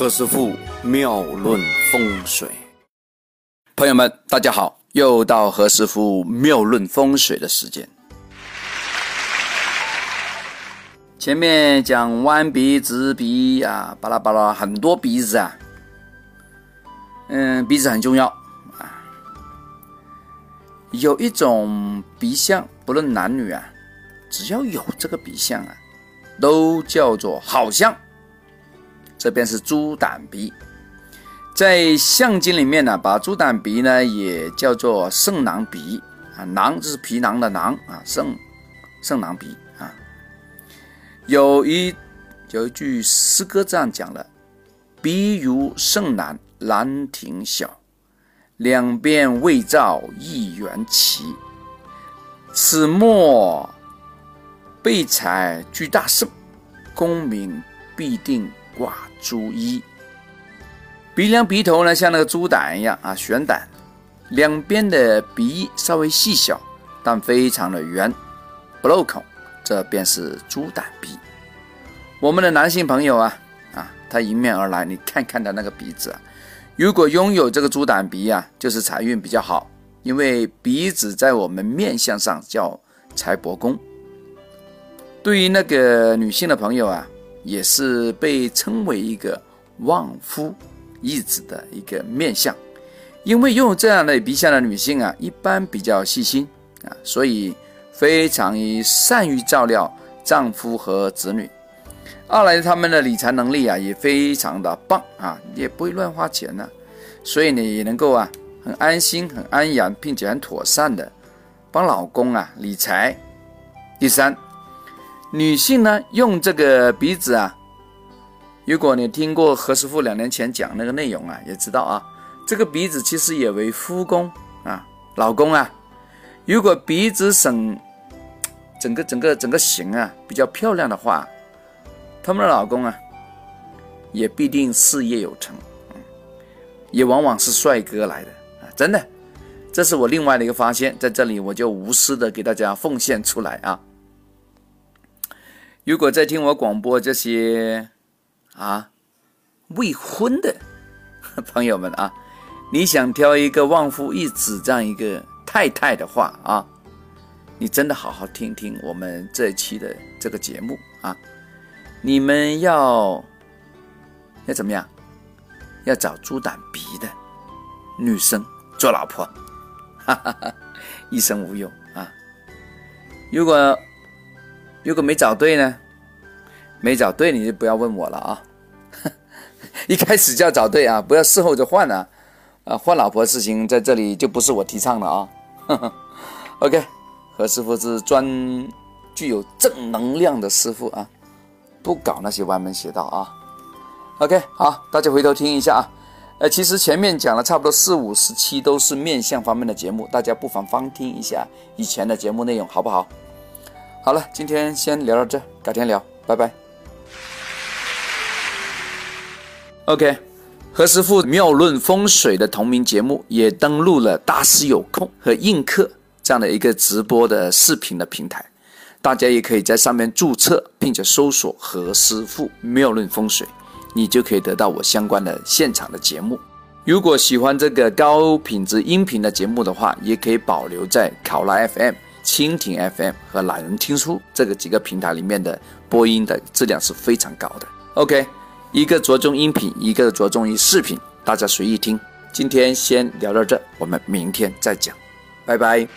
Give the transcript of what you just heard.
何师傅妙论风水，朋友们，大家好，又到何师傅妙论风水的时间。前面讲弯鼻、直鼻啊，巴拉巴拉，很多鼻子啊，嗯，鼻子很重要啊。有一种鼻相，不论男女啊，只要有这个鼻相啊，都叫做好相。这边是猪胆鼻，在相经里面呢，把猪胆鼻呢也叫做肾囊鼻啊，囊就是皮囊的囊啊，肾肾囊鼻啊。有一有一句诗歌这样讲的：鼻如肾囊，兰亭小，两边未照一圆齐。此末备采居大圣，功名必定。挂猪衣，鼻梁鼻头呢像那个猪胆一样啊，悬胆，两边的鼻稍微细小，但非常的圆，不漏孔，这便是猪胆鼻。我们的男性朋友啊啊，他迎面而来，你看看他那个鼻子啊，如果拥有这个猪胆鼻啊，就是财运比较好，因为鼻子在我们面相上叫财帛宫。对于那个女性的朋友啊。也是被称为一个旺夫义子的一个面相，因为拥有这样的鼻相的女性啊，一般比较细心啊，所以非常善于照料丈夫和子女。二来，他们的理财能力啊也非常的棒啊，也不会乱花钱呢，所以呢也能够啊很安心、很安然，并且很妥善的帮老公啊理财。第三。女性呢，用这个鼻子啊，如果你听过何师傅两年前讲那个内容啊，也知道啊，这个鼻子其实也为夫宫啊，老公啊，如果鼻子整整个整个整个形啊比较漂亮的话，他们的老公啊，也必定事业有成，也往往是帅哥来的啊，真的，这是我另外的一个发现，在这里我就无私的给大家奉献出来啊。如果在听我广播这些啊未婚的 朋友们啊，你想挑一个旺夫益子这样一个太太的话啊，你真的好好听听我们这一期的这个节目啊，你们要要怎么样？要找猪胆鼻的女生做老婆，哈哈哈，一生无忧啊！如果如果没找对呢？没找对你就不要问我了啊！一开始就要找对啊，不要事后就换了啊！换老婆的事情在这里就不是我提倡的啊。OK，何师傅是专具有正能量的师傅啊，不搞那些歪门邪道啊。OK，好，大家回头听一下啊。呃，其实前面讲了差不多四五十期都是面相方面的节目，大家不妨翻听一下以前的节目内容，好不好？好了，今天先聊到这，改天聊，拜拜。OK，何师傅妙论风水的同名节目也登录了大师有空和映客这样的一个直播的视频的平台，大家也可以在上面注册，并且搜索何师傅妙论风水，你就可以得到我相关的现场的节目。如果喜欢这个高品质音频的节目的话，也可以保留在考拉 FM。蜻蜓 FM 和懒人听书这个几个平台里面的播音的质量是非常高的。OK，一个着重音频，一个着重于视频，大家随意听。今天先聊到这，我们明天再讲，拜拜。